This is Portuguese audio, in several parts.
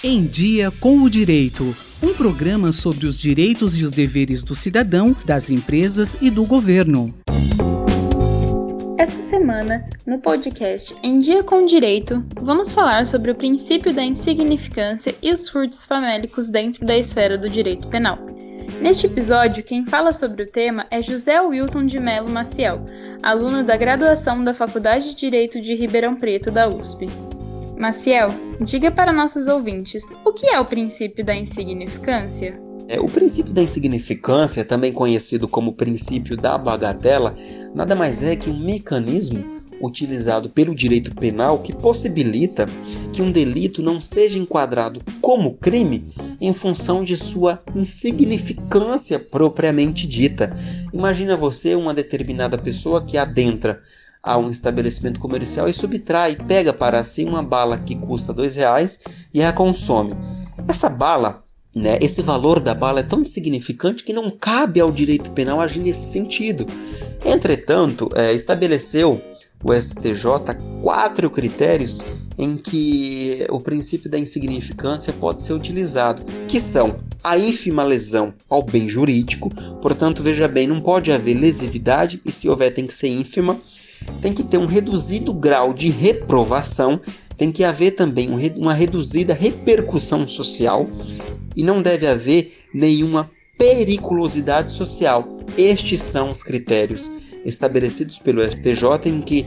Em Dia com o Direito. Um programa sobre os direitos e os deveres do cidadão, das empresas e do governo. Esta semana, no podcast Em Dia com o Direito, vamos falar sobre o princípio da insignificância e os furtos famélicos dentro da esfera do direito penal. Neste episódio, quem fala sobre o tema é José Wilton de Melo Maciel, aluno da graduação da Faculdade de Direito de Ribeirão Preto da USP. Maciel, diga para nossos ouvintes o que é o princípio da insignificância? É, o princípio da insignificância, também conhecido como princípio da bagatela, nada mais é que um mecanismo utilizado pelo direito penal que possibilita que um delito não seja enquadrado como crime em função de sua insignificância propriamente dita. Imagina você uma determinada pessoa que adentra a um estabelecimento comercial e subtrai, pega para si uma bala que custa dois reais e a consome. Essa bala, né, esse valor da bala é tão insignificante que não cabe ao direito penal agir nesse sentido. Entretanto, é, estabeleceu o STJ quatro critérios em que o princípio da insignificância pode ser utilizado, que são a ínfima lesão ao bem jurídico, portanto, veja bem, não pode haver lesividade e se houver tem que ser ínfima tem que ter um reduzido grau de reprovação, tem que haver também uma reduzida repercussão social e não deve haver nenhuma periculosidade social. Estes são os critérios estabelecidos pelo STJ em que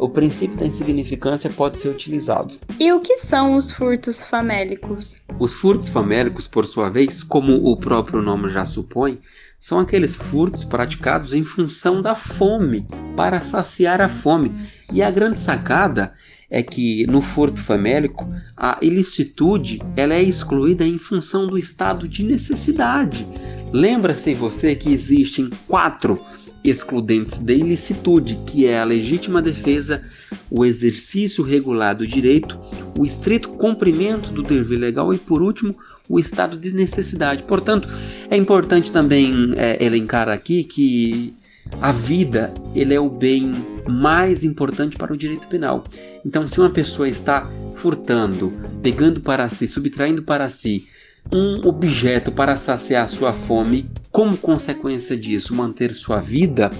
o princípio da insignificância pode ser utilizado. E o que são os furtos famélicos? Os furtos famélicos, por sua vez, como o próprio nome já supõe, são aqueles furtos praticados em função da fome, para saciar a fome. E a grande sacada é que no furto famélico a ilicitude ela é excluída em função do estado de necessidade. Lembra-se você que existem quatro excludentes de ilicitude, que é a legítima defesa, o exercício regular do direito, o estrito cumprimento do dever legal e, por último, o estado de necessidade. Portanto, é importante também é, elencar aqui que a vida ele é o bem mais importante para o direito penal. Então, se uma pessoa está furtando, pegando para si, subtraindo para si um objeto para saciar sua fome, como consequência disso, manter sua vida,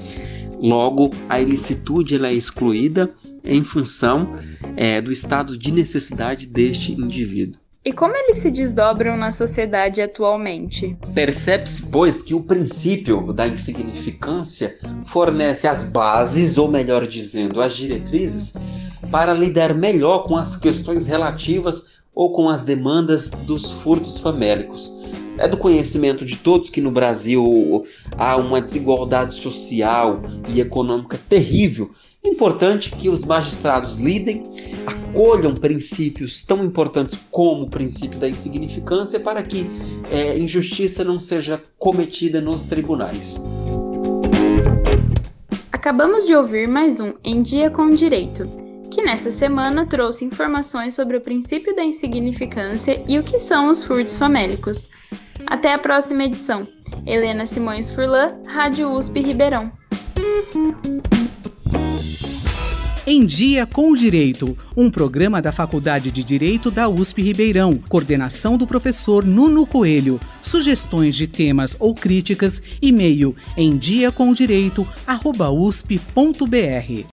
logo a ilicitude ela é excluída em função é, do estado de necessidade deste indivíduo. E como eles se desdobram na sociedade atualmente? Percebe-se, pois, que o princípio da insignificância fornece as bases, ou melhor dizendo, as diretrizes, para lidar melhor com as questões relativas ou com as demandas dos furtos famélicos. É do conhecimento de todos que no Brasil há uma desigualdade social e econômica terrível. É importante que os magistrados lidem, acolham princípios tão importantes como o princípio da insignificância para que é, injustiça não seja cometida nos tribunais. Acabamos de ouvir mais um Em Dia com Direito que nessa semana trouxe informações sobre o princípio da insignificância e o que são os furtos famélicos. Até a próxima edição. Helena Simões Furlan, Rádio USP Ribeirão. Em Dia com o Direito, um programa da Faculdade de Direito da USP Ribeirão, coordenação do professor Nuno Coelho. Sugestões de temas ou críticas, e-mail em diacomdireito@usp.br.